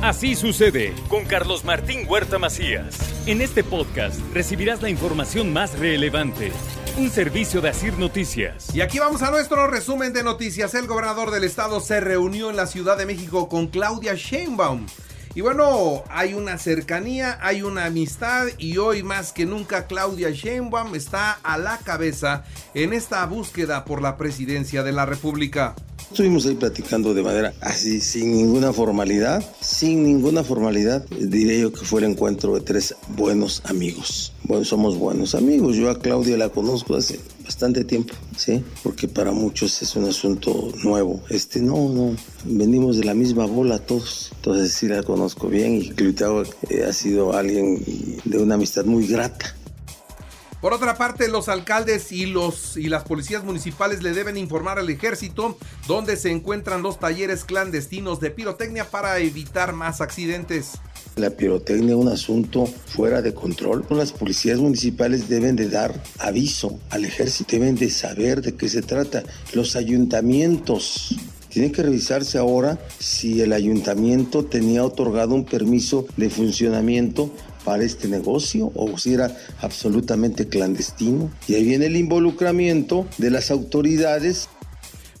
Así sucede con Carlos Martín Huerta Macías. En este podcast recibirás la información más relevante. Un servicio de Asir Noticias. Y aquí vamos a nuestro resumen de noticias. El gobernador del estado se reunió en la Ciudad de México con Claudia Sheinbaum. Y bueno, hay una cercanía, hay una amistad y hoy más que nunca Claudia Sheinbaum está a la cabeza en esta búsqueda por la presidencia de la República. Estuvimos ahí platicando de manera así, sin ninguna formalidad, sin ninguna formalidad. Diré yo que fue el encuentro de tres buenos amigos. Bueno, somos buenos amigos. Yo a Claudia la conozco hace bastante tiempo, ¿sí? Porque para muchos es un asunto nuevo. Este, no, no, venimos de la misma bola todos. Entonces sí la conozco bien y Claudia eh, ha sido alguien de una amistad muy grata. Por otra parte, los alcaldes y, los, y las policías municipales le deben informar al ejército dónde se encuentran los talleres clandestinos de pirotecnia para evitar más accidentes. La pirotecnia es un asunto fuera de control. Las policías municipales deben de dar aviso al ejército, deben de saber de qué se trata. Los ayuntamientos tienen que revisarse ahora si el ayuntamiento tenía otorgado un permiso de funcionamiento para este negocio o si era absolutamente clandestino. Y ahí viene el involucramiento de las autoridades.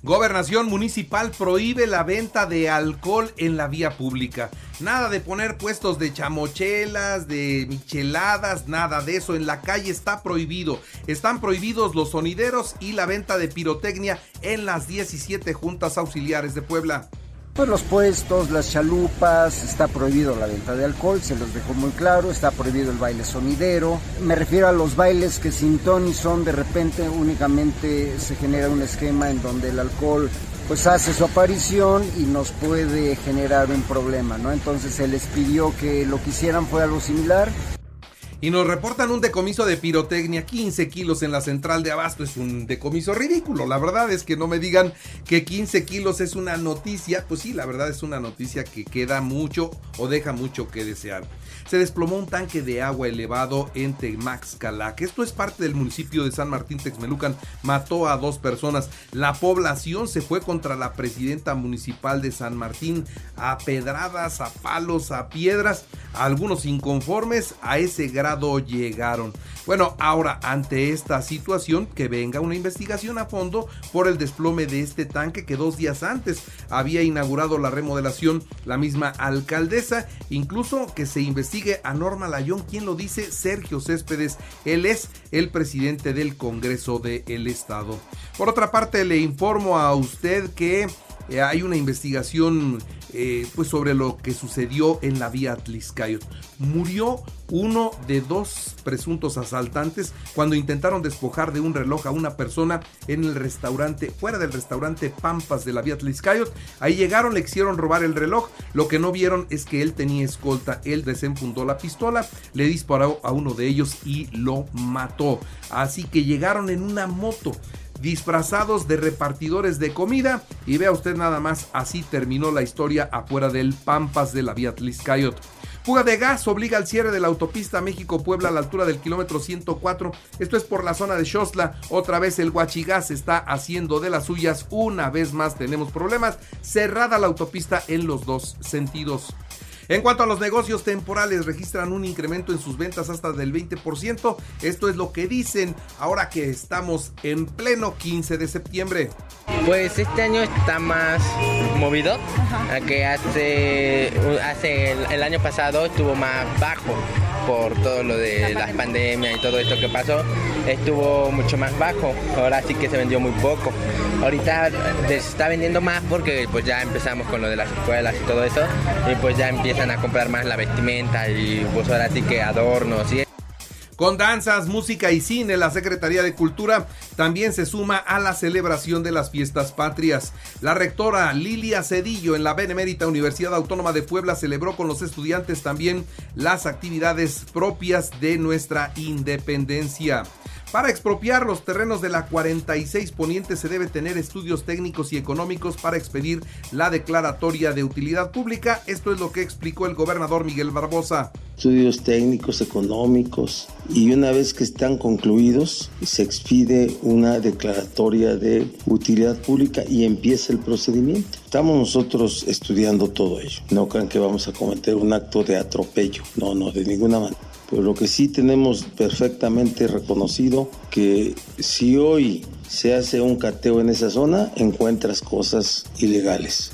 Gobernación municipal prohíbe la venta de alcohol en la vía pública. Nada de poner puestos de chamochelas, de micheladas, nada de eso. En la calle está prohibido. Están prohibidos los sonideros y la venta de pirotecnia en las 17 juntas auxiliares de Puebla pues los puestos, las chalupas, está prohibido la venta de alcohol, se los dejó muy claro, está prohibido el baile sonidero. Me refiero a los bailes que sin ton son de repente únicamente se genera un esquema en donde el alcohol pues hace su aparición y nos puede generar un problema, ¿no? Entonces se les pidió que lo que hicieran fue algo similar, y nos reportan un decomiso de pirotecnia, 15 kilos en la central de abasto. Es un decomiso ridículo. La verdad es que no me digan que 15 kilos es una noticia. Pues sí, la verdad es una noticia que queda mucho o deja mucho que desear. Se desplomó un tanque de agua elevado en que Esto es parte del municipio de San Martín Texmelucan. Mató a dos personas. La población se fue contra la presidenta municipal de San Martín a pedradas, a palos, a piedras. Algunos inconformes a ese gran llegaron. Bueno, ahora ante esta situación, que venga una investigación a fondo por el desplome de este tanque que dos días antes había inaugurado la remodelación la misma alcaldesa, incluso que se investigue a Norma Layón, quien lo dice, Sergio Céspedes, él es el presidente del Congreso del Estado. Por otra parte, le informo a usted que eh, hay una investigación eh, pues sobre lo que sucedió en la vía Tliscayot. Murió uno de dos presuntos asaltantes cuando intentaron despojar de un reloj a una persona en el restaurante, fuera del restaurante Pampas de la vía Tliscayot. Ahí llegaron, le quisieron robar el reloj. Lo que no vieron es que él tenía escolta. Él desenfundó la pistola, le disparó a uno de ellos y lo mató. Así que llegaron en una moto disfrazados de repartidores de comida. Y vea usted nada más, así terminó la historia afuera del Pampas de la vía Tliscayot. Fuga de gas obliga al cierre de la autopista México-Puebla a la altura del kilómetro 104. Esto es por la zona de Xosla. Otra vez el Huachigás está haciendo de las suyas. Una vez más tenemos problemas. Cerrada la autopista en los dos sentidos. En cuanto a los negocios temporales, registran un incremento en sus ventas hasta del 20%. Esto es lo que dicen ahora que estamos en pleno 15 de septiembre. Pues este año está más movido, a que hace, hace el, año pasado estuvo más bajo por todo lo de las pandemias y todo esto que pasó, estuvo mucho más bajo. Ahora sí que se vendió muy poco. Ahorita se está vendiendo más porque pues ya empezamos con lo de las escuelas y todo eso y pues ya empiezan a comprar más la vestimenta y pues ahora sí que adornos y con danzas, música y cine, la Secretaría de Cultura también se suma a la celebración de las fiestas patrias. La rectora Lilia Cedillo en la Benemérita Universidad Autónoma de Puebla celebró con los estudiantes también las actividades propias de nuestra independencia. Para expropiar los terrenos de la 46 Poniente se debe tener estudios técnicos y económicos para expedir la declaratoria de utilidad pública. Esto es lo que explicó el gobernador Miguel Barbosa. estudios técnicos, económicos, y una vez que están concluidos, se expide una declaratoria de utilidad pública y empieza el procedimiento. Estamos nosotros estudiando todo ello. No crean que vamos a cometer un acto de atropello. No, no, de ninguna manera. Pero lo que sí tenemos perfectamente reconocido que si hoy se hace un cateo en esa zona, encuentras cosas ilegales.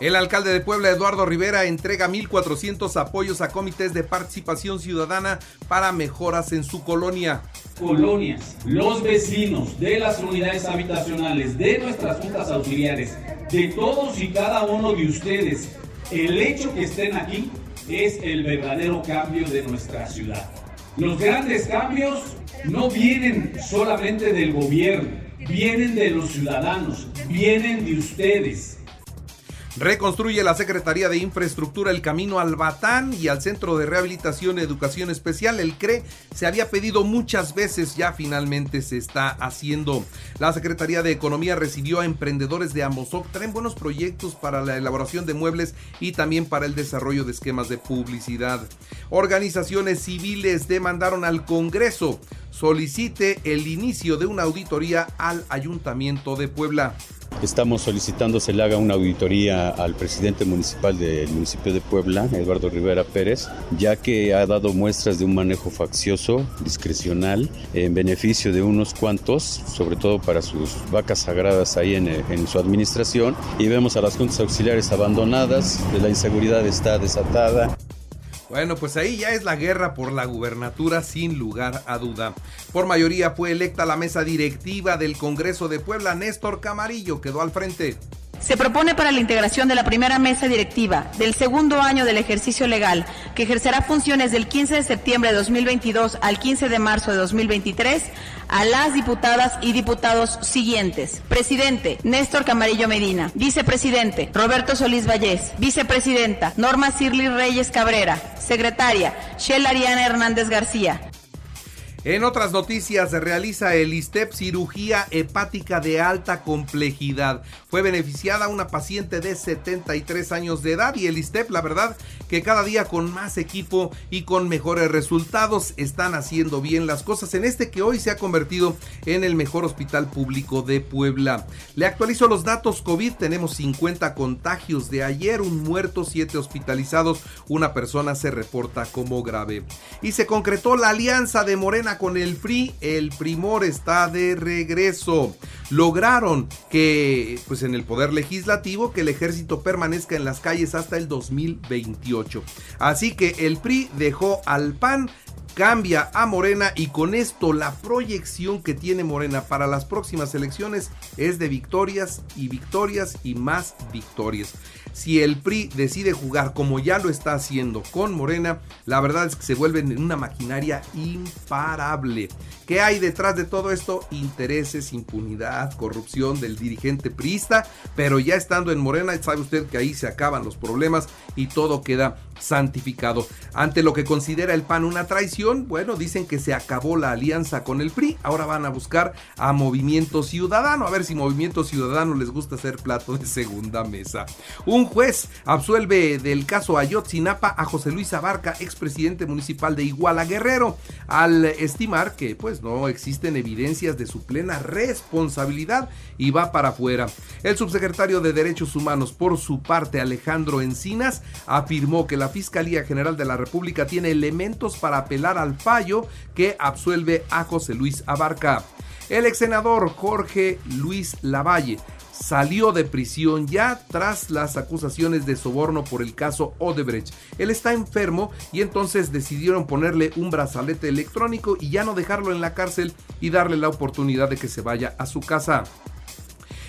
El alcalde de Puebla, Eduardo Rivera, entrega 1.400 apoyos a comités de participación ciudadana para mejoras en su colonia. Colonias, los vecinos de las unidades habitacionales, de nuestras juntas auxiliares, de todos y cada uno de ustedes, el hecho que estén aquí es el verdadero cambio de nuestra ciudad. Los grandes cambios no vienen solamente del gobierno, vienen de los ciudadanos, vienen de ustedes. Reconstruye la Secretaría de Infraestructura el camino al Batán y al Centro de Rehabilitación y Educación Especial, el CRE. Se había pedido muchas veces, ya finalmente se está haciendo. La Secretaría de Economía recibió a emprendedores de Amozoc. Traen buenos proyectos para la elaboración de muebles y también para el desarrollo de esquemas de publicidad. Organizaciones civiles demandaron al Congreso solicite el inicio de una auditoría al Ayuntamiento de Puebla. Estamos solicitando se le haga una auditoría al presidente municipal del municipio de Puebla, Eduardo Rivera Pérez, ya que ha dado muestras de un manejo faccioso, discrecional, en beneficio de unos cuantos, sobre todo para sus vacas sagradas ahí en, en su administración. Y vemos a las juntas auxiliares abandonadas, la inseguridad está desatada. Bueno, pues ahí ya es la guerra por la gubernatura sin lugar a duda. Por mayoría fue electa la mesa directiva del Congreso de Puebla. Néstor Camarillo quedó al frente. Se propone para la integración de la primera mesa directiva del segundo año del ejercicio legal, que ejercerá funciones del 15 de septiembre de 2022 al 15 de marzo de 2023, a las diputadas y diputados siguientes. Presidente, Néstor Camarillo Medina. Vicepresidente, Roberto Solís Vallés. Vicepresidenta, Norma Cirli Reyes Cabrera. Secretaria, Shell Ariana Hernández García. En otras noticias, se realiza el ISTEP cirugía hepática de alta complejidad. Fue beneficiada una paciente de 73 años de edad y el ISTEP, la verdad, que cada día con más equipo y con mejores resultados están haciendo bien las cosas en este que hoy se ha convertido en el mejor hospital público de Puebla. Le actualizo los datos COVID, tenemos 50 contagios de ayer, un muerto, 7 hospitalizados, una persona se reporta como grave. Y se concretó la alianza de Morena con el PRI, el Primor está de regreso. Lograron que, pues en el poder legislativo, que el ejército permanezca en las calles hasta el 2028. Así que el PRI dejó al PAN cambia a Morena y con esto la proyección que tiene Morena para las próximas elecciones es de victorias y victorias y más victorias. Si el PRI decide jugar como ya lo está haciendo con Morena, la verdad es que se vuelven en una maquinaria imparable. ¿Qué hay detrás de todo esto? Intereses, impunidad, corrupción del dirigente priista, pero ya estando en Morena, sabe usted que ahí se acaban los problemas y todo queda santificado. Ante lo que considera el PAN una traición, bueno, dicen que se acabó la alianza con el PRI, ahora van a buscar a Movimiento Ciudadano, a ver si Movimiento Ciudadano les gusta hacer plato de segunda mesa. Un juez absuelve del caso Ayotzinapa a José Luis Abarca, expresidente municipal de Iguala Guerrero, al estimar que pues no existen evidencias de su plena responsabilidad y va para afuera. El subsecretario de Derechos Humanos, por su parte, Alejandro Encinas, afirmó que la Fiscalía General de la República tiene elementos para apelar al fallo que absuelve a José Luis Abarca. El ex senador Jorge Luis Lavalle salió de prisión ya tras las acusaciones de soborno por el caso Odebrecht. Él está enfermo y entonces decidieron ponerle un brazalete electrónico y ya no dejarlo en la cárcel y darle la oportunidad de que se vaya a su casa.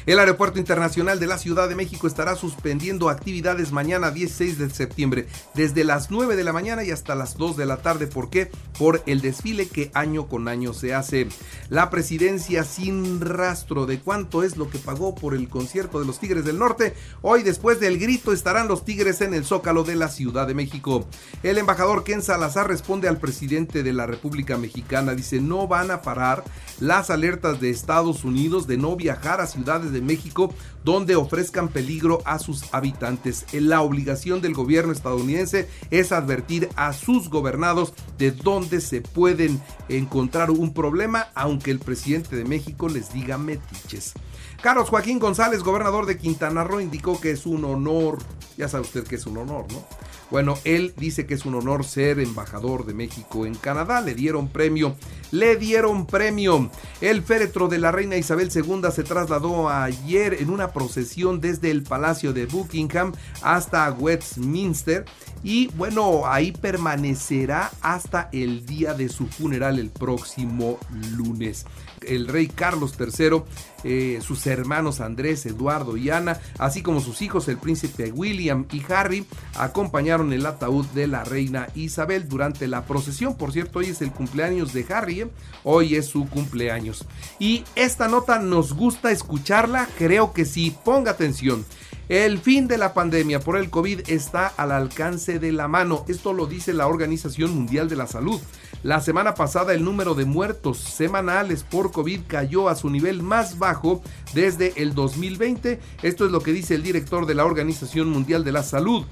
El Aeropuerto Internacional de la Ciudad de México estará suspendiendo actividades mañana 16 de septiembre desde las 9 de la mañana y hasta las 2 de la tarde. ¿Por qué? Por el desfile que año con año se hace. La presidencia sin rastro de cuánto es lo que pagó por el concierto de los Tigres del Norte. Hoy después del grito estarán los Tigres en el Zócalo de la Ciudad de México. El embajador Ken Salazar responde al presidente de la República Mexicana. Dice, no van a parar las alertas de Estados Unidos de no viajar a ciudades de México donde ofrezcan peligro a sus habitantes. La obligación del gobierno estadounidense es advertir a sus gobernados de dónde se pueden encontrar un problema, aunque el presidente de México les diga metiches. Carlos Joaquín González, gobernador de Quintana Roo, indicó que es un honor, ya sabe usted que es un honor, ¿no? Bueno, él dice que es un honor ser embajador de México en Canadá. Le dieron premio. Le dieron premio. El féretro de la reina Isabel II se trasladó ayer en una procesión desde el Palacio de Buckingham hasta Westminster. Y bueno, ahí permanecerá hasta el día de su funeral el próximo lunes el rey Carlos III, eh, sus hermanos Andrés, Eduardo y Ana, así como sus hijos, el príncipe William y Harry, acompañaron el ataúd de la reina Isabel durante la procesión. Por cierto, hoy es el cumpleaños de Harry, ¿eh? hoy es su cumpleaños. Y esta nota nos gusta escucharla, creo que sí, ponga atención. El fin de la pandemia por el COVID está al alcance de la mano. Esto lo dice la Organización Mundial de la Salud. La semana pasada el número de muertos semanales por COVID cayó a su nivel más bajo desde el 2020. Esto es lo que dice el director de la Organización Mundial de la Salud,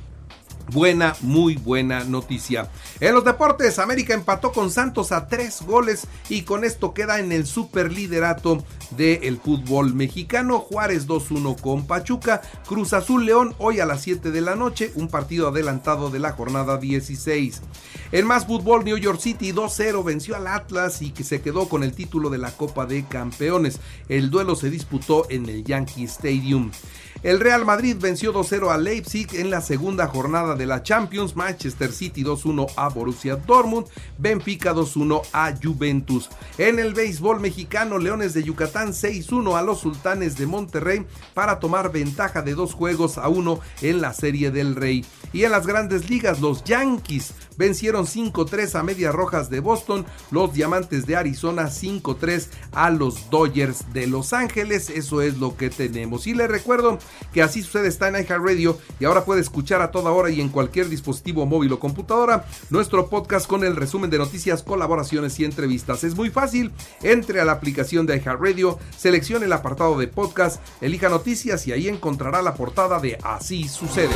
Buena, muy buena noticia. En los deportes, América empató con Santos a tres goles y con esto queda en el superliderato del fútbol mexicano. Juárez 2-1 con Pachuca. Cruz Azul León hoy a las 7 de la noche, un partido adelantado de la jornada 16. En más fútbol, New York City 2-0 venció al Atlas y que se quedó con el título de la Copa de Campeones. El duelo se disputó en el Yankee Stadium. El Real Madrid venció 2-0 a Leipzig en la segunda jornada de la Champions. Manchester City 2-1 a Borussia Dortmund. Benfica 2-1 a Juventus. En el béisbol mexicano, Leones de Yucatán 6-1 a los Sultanes de Monterrey para tomar ventaja de dos juegos a uno en la Serie del Rey. Y en las grandes ligas, los Yankees vencieron 5-3 a Medias Rojas de Boston, los Diamantes de Arizona 5-3 a los Dodgers de Los Ángeles. Eso es lo que tenemos. Y les recuerdo que así sucede está en iHeartRadio y ahora puede escuchar a toda hora y en cualquier dispositivo móvil o computadora nuestro podcast con el resumen de noticias, colaboraciones y entrevistas. Es muy fácil. Entre a la aplicación de iHeartRadio, seleccione el apartado de podcast, elija noticias y ahí encontrará la portada de Así sucede.